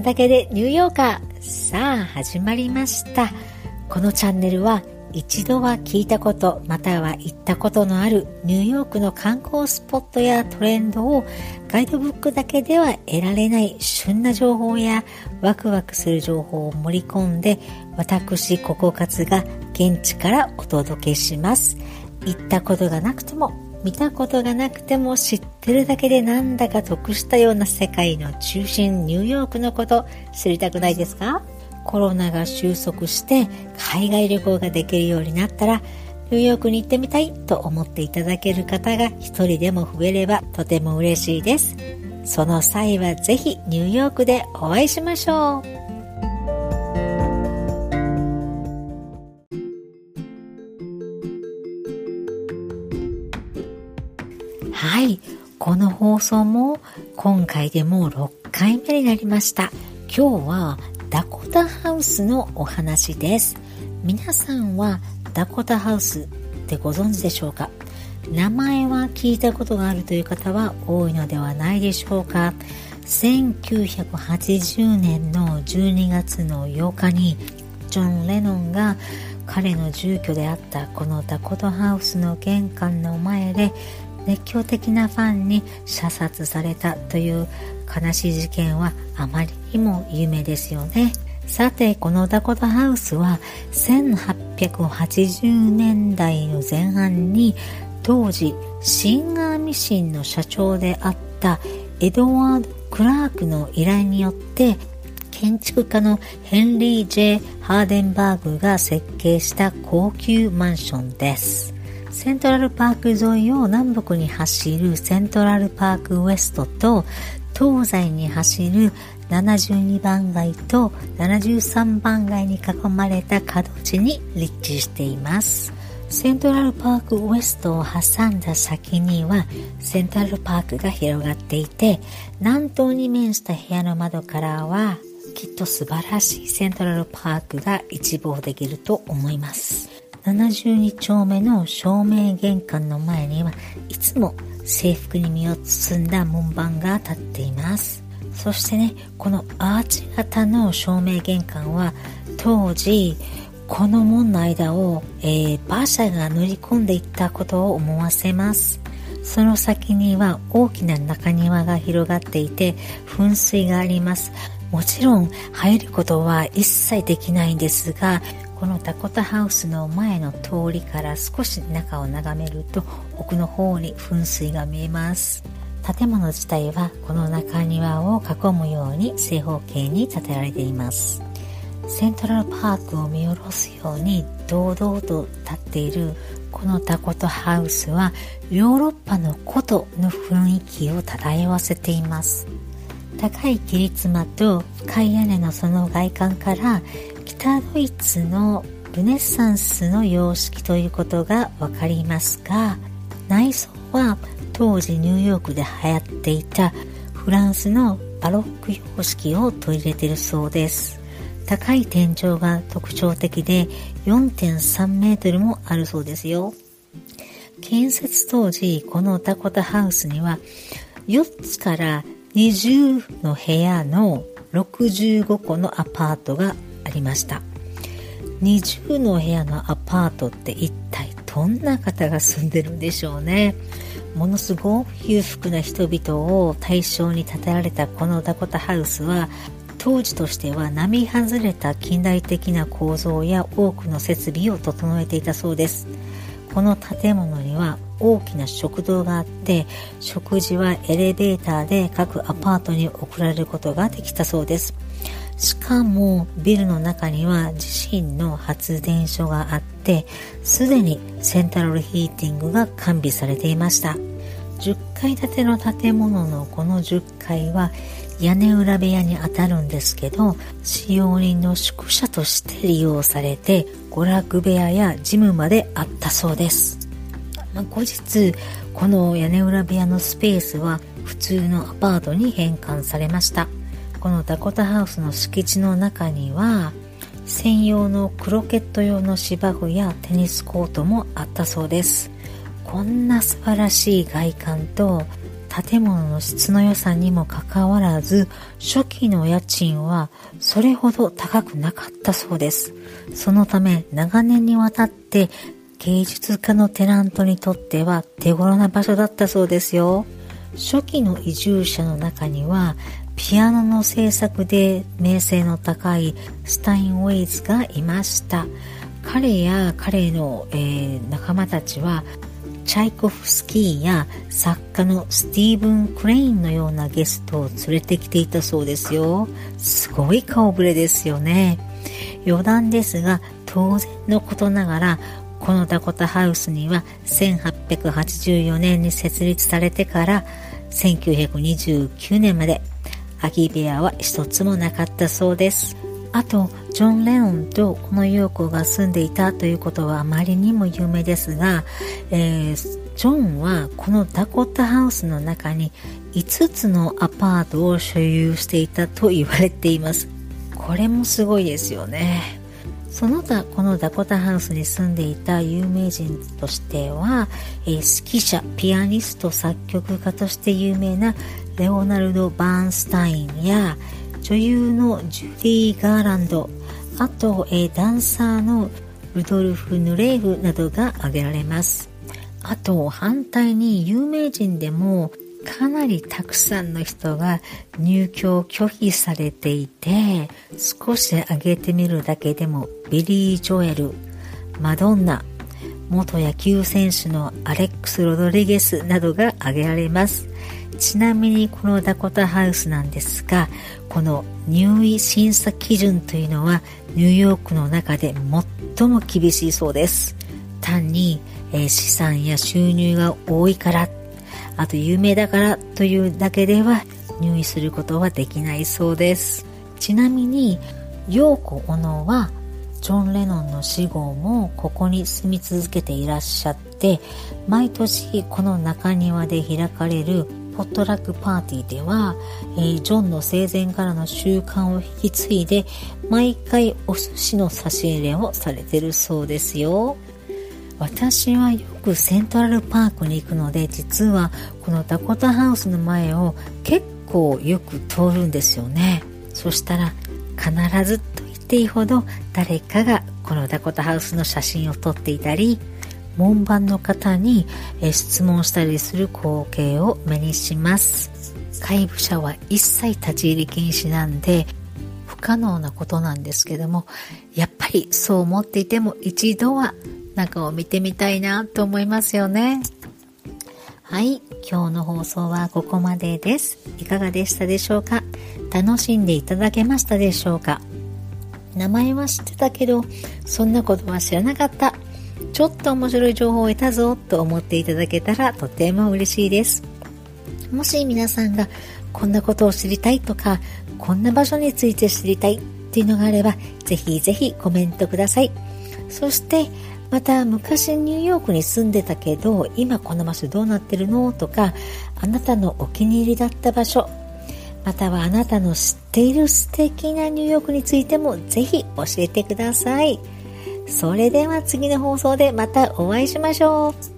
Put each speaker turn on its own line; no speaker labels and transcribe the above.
くだけでニューヨーカーさあ始まりました。このチャンネルは一度は聞いたことまたは行ったことのあるニューヨークの観光スポットやトレンドをガイドブックだけでは得られない旬な情報やワクワクする情報を盛り込んで私ココカツが現地からお届けします。行ったことがなくても見たことがなくても知ってるだけでなんだか得したような世界の中心ニューヨークのこと知りたくないですか？コロナが収束して海外旅行ができるようになったらニューヨークに行ってみたいと思っていただける方が一人でも増えればとても嬉しいです。その際はぜひニューヨークでお会いしましょう。放送も今回でもう6回目になりました。今日はダコタハウスのお話です。皆さんはダコタハウスってご存知でしょうか？名前は聞いたことがあるという方は多いのではないでしょうか？1980年の12月の8日にジョン・レノンが彼の住居であったこのダコタハウスの玄関の前で熱狂的なファンに射殺されたという悲しい事件はあまりにも有名ですよね。さて、このダコタハウスは1880年代の前半に当時シンガーミシンの社長であったエドワード・クラークの依頼によって建築家のヘンリー・ジェ・ハーデンバーグが設計した高級マンションです。セントラルパーク沿いを南北に走るセントラルパークウエストと東西に走る72番街と73番街に囲まれた角地に立地しています。セントラルパークウエストを挟んだ先にはセントラルパークが広がっていて南東に面した部屋の窓からはきっと素晴らしいセントラルパークが一望できると思います。72丁目の正面玄関の前にはいつも制服に身を包んだ門番が立っています。そしてねこのアーチ型の正面玄関は当時この門の間を、えー、馬車が乗り込んでいったことを思わせます。その先には大きな中庭が広がっていて噴水があります。もちろん入ることは一切できないんですがこのダコタハウスの前の通りから少し中を眺めると奥の方に噴水が見えます。建物自体はこの中庭を囲むように正方形に建てられています。セントラルパークを見下ろすように堂々と立っているこのダコタハウスはヨーロッパの古都の雰囲気を漂わせています。高い切り妻と深い屋根のその外観から北ドイツのルネッサンスの様式ということがわかりますが内装は当時ニューヨークで流行っていたフランスのバロック様式を取り入れているそうです。高い天井が特徴的で4.3メートルもあるそうですよ。建設当時このダコタハウスには4つから20の部屋の65個のアパートがありました。20の部屋のアパートって一体どんな方が住んでるんでしょうね。ものすごく裕福な人々を対象に建てられたこのダコタハウスは当時としては並外れた近代的な構造や多くの設備を整えていたそうです。この建物には大きな食堂があって食事はエレベーターで各アパートに送られることができたそうです。しかもビルの中には自身の発電所があってすでにセントラルヒーティングが完備されていました。10階建ての建物のこの10階は屋根裏部屋にあたるんですけど使用人の宿舎として利用されて娯楽部屋やジムまであったそうです、まあ、後日この屋根裏部屋のスペースは普通のアパートに変換されました。このダコタハウスの敷地の中には専用のクロケット用の芝生やテニスコートもあったそうですこんな素晴らしい外観と建物の質の良さにもかかわらず、初期の家賃はそれほど高くなかったそうです。そのため長年にわたって芸術家のテナントにとっては手頃な場所だったそうですよ。初期の移住者の中にはピアノの制作で名声の高いスタインウェイズがいました。彼や彼の、えー、仲間たちはチャイコフスキーや作家のスティーブン・クレインのようなゲストを連れてきていたそうですよ。すごい顔ぶれですよね。余談ですが、当然のことながら、このダコタハウスには1884年に設立されてから1929年まで空き部屋は一つもなかったそうです。あと、ジョン・レノンとこの陽子が住んでいたということはあまりにも有名ですが、えー、ジョンはこのダコタハウスの中に5つのアパートを所有していたと言われています。これもすごいですよね。その他、このダコタハウスに住んでいた有名人としては、えー、指揮者、ピアニスト、作曲家として有名なレオナルド・バーンスタインや、女優のジュディ・ガーランド、あと、え、ダンサーのルドルフ・ヌレーフなどが挙げられます。あと、反対に有名人でもかなりたくさんの人が入居を拒否されていて、少し挙げてみるだけでもビリー・ジョエル、マドンナ、元野球選手のアレックス・ロドリゲスなどが挙げられます。ちなみにこのダコタハウスなんですが、この入位審査基準というのはニューヨークの中で最も厳しいそうです。単に、え、資産や収入が多いから、あと有名だからというだけでは入位することはできないそうです。ちなみに、陽子小野はジョン・レノンの死後もここに住み続けていらっしゃって毎年この中庭で開かれるポットラックパーティーでは、えー、ジョンの生前からの習慣を引き継いで、毎回お寿司の差し入れをされてるそうですよ。私はよくセントラルパークに行くので、実はこのダコタハウスの前を結構よく通るんですよね。そしたら必ずていいほど誰かがこのダコタハウスの写真を撮っていたり、門番の方に質問したりする光景を目にします。怪部者は一切立ち入り禁止なんで不可能なことなんですけどもやっぱりそう思っていても一度は中を見てみたいなと思いますよね。はい今日の放送はここまでです。いかがでしたでしょうか？楽しんでいただけましたでしょうか？名前は知ってたけどそんなことは知らなかったちょっと面白い情報を得たぞと思っていただけたらとても嬉しいです。もし皆さんがこんなことを知りたいとか、こんな場所について知りたいっていうのがあれば、ぜひぜひコメントください。そして、また昔ニューヨークに住んでたけど、今この場所どうなってるのとか、あなたのお気に入りだった場所、またはあなたの知っている素敵なニューヨークについてもぜひ教えてください。それでは次の放送でまたお会いしましょう。